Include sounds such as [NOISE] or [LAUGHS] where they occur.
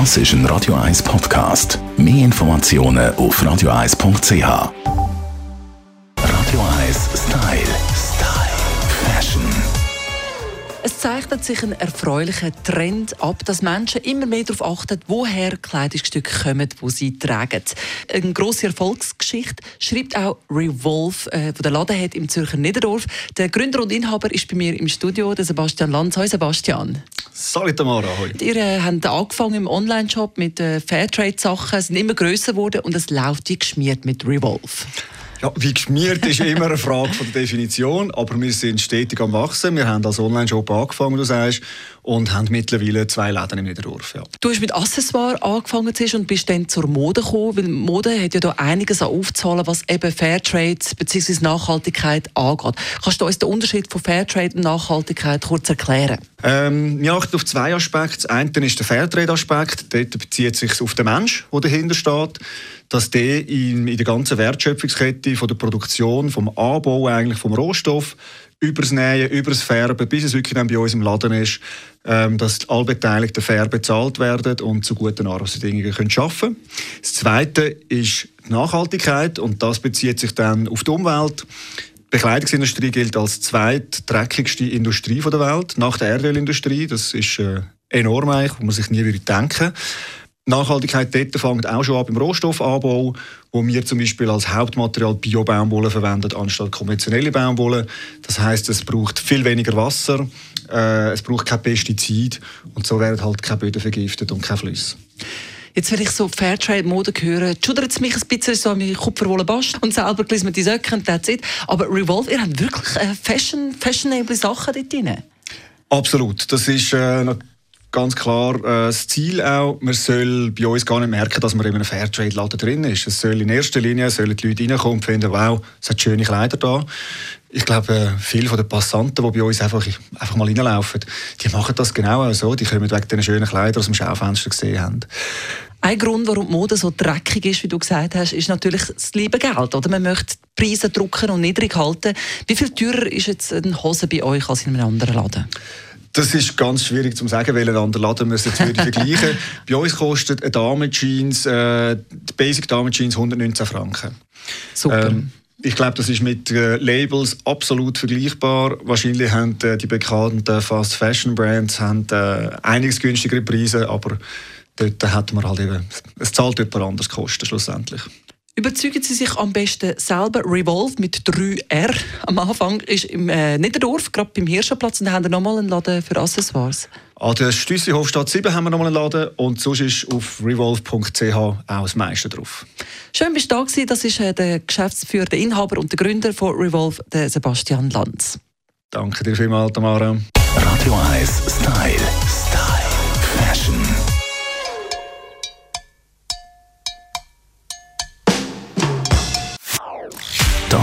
Das ist ein Radio 1 Podcast. Mehr Informationen auf radio1.ch. Radio 1 Style. Style. Fashion. Es zeichnet sich ein erfreulicher Trend ab, dass Menschen immer mehr darauf achten, woher Kleidungsstücke kommen, die sie tragen. Eine grosse Erfolgsgeschichte schreibt auch Revolve, äh, wo der Laden hat im Zürcher Niederdorf. Der Gründer und Inhaber ist bei mir im Studio, der Sebastian Lanz. Hallo Sebastian. Salut Tamara, hoi. Ihr äh, habt angefangen im Online-Shop mit äh, Fairtrade-Sachen, sind immer grösser geworden und es läuft wie geschmiert mit Revolve. Ja, wie geschmiert ist immer eine Frage von der Definition, aber wir sind stetig am wachsen. Wir haben als Online-Shop angefangen, du sagst, und haben mittlerweile zwei Läden im Niederdorf. Ja. Du hast mit Accessoires angefangen und bist dann zur Mode gekommen, weil Mode hat ja da einiges an aufzahlen, was eben Fairtrade bzw. Nachhaltigkeit angeht. Kannst du uns den Unterschied von Fairtrade und Nachhaltigkeit kurz erklären? Ähm, wir achten auf zwei Aspekte. Das eine ist der Fairtrade-Aspekt. Dort bezieht sich auf den Mensch, der dahinter steht. Dass der in, in der ganzen Wertschöpfungskette von der Produktion, vom Anbau eigentlich vom Rohstoff übers Nähen, übers Färben, bis es wirklich dann bei uns im Laden ist, ähm, dass alle Beteiligten fair bezahlt werden und zu guten Arbeitsbedingungen können arbeiten können. Das Zweite ist die Nachhaltigkeit und das bezieht sich dann auf die Umwelt. Bekleidungsindustrie gilt als zweitdreckigste Industrie der Welt, nach der Erdölindustrie. Das ist äh, enorm eigentlich, wo man sich nie würde denken Nachhaltigkeit dort fängt auch schon an beim Rohstoffanbau, wo wir zum Beispiel als Hauptmaterial Bio-Baumwolle verwenden anstatt konventionelle Baumwolle. Das heißt, es braucht viel weniger Wasser, äh, es braucht kein Pestizid und so werden halt keine Böden vergiftet und kein Flüsse. Jetzt, wenn ich so Fairtrade-Mode höre, schudert es mich ein bisschen so an Kupferwolle Bast und selber glisst die Söcke und that's it. Aber Revolve, ihr habt wirklich äh, fashion, fashionable Sachen dort drin. Absolut. Das ist äh, ganz klar äh, das Ziel auch. Man soll bei uns gar nicht merken, dass man in einem Fairtrade-Laden drin ist. Es soll in erster Linie sollen die Leute reinkommen und finden, wow, es hat schöne Kleider da. Ich glaube, äh, viele den Passanten, die bei uns einfach, einfach mal reinlaufen, die machen das genau auch so. Die kommen wegen diesen schönen Kleidern aus dem Schaufenster gesehen haben. Ein Grund, warum die Mode so dreckig ist, wie du gesagt hast, ist natürlich das liebe Geld. Oder? Man möchte die Preise drucken und niedrig halten. Wie viel teurer ist jetzt eine Hose bei euch als in einem anderen Laden? Das ist ganz schwierig zu sagen, welchen anderen Laden wir es jetzt [LAUGHS] vergleichen Bei uns kostet eine Damenjeans, äh, die Basic Damenjeans 119 Franken. Super. Ähm, ich glaube, das ist mit äh, Labels absolut vergleichbar. Wahrscheinlich haben äh, die bekannten Fast Fashion Brands haben, äh, einiges günstigere Preise, aber dort hat man halt eben, es zahlt jemand anders Kosten schlussendlich. Überzeugen Sie sich am besten selber. Revolve mit 3R am Anfang ist im äh, Niederdorf, gerade beim Hirschenplatz. Und da haben wir nochmal einen Laden für Accessoires. An der Stüssi-Hofstadt 7 haben wir nochmal einen Laden und sonst ist auf revolve.ch auch das meiste drauf. Schön, bist du da gewesen. Das ist äh, der Geschäftsführer, der Inhaber und der Gründer von Revolve, der Sebastian Lanz. Danke dir vielmals, Tamara. Radio 1 Style. Style. Fashion.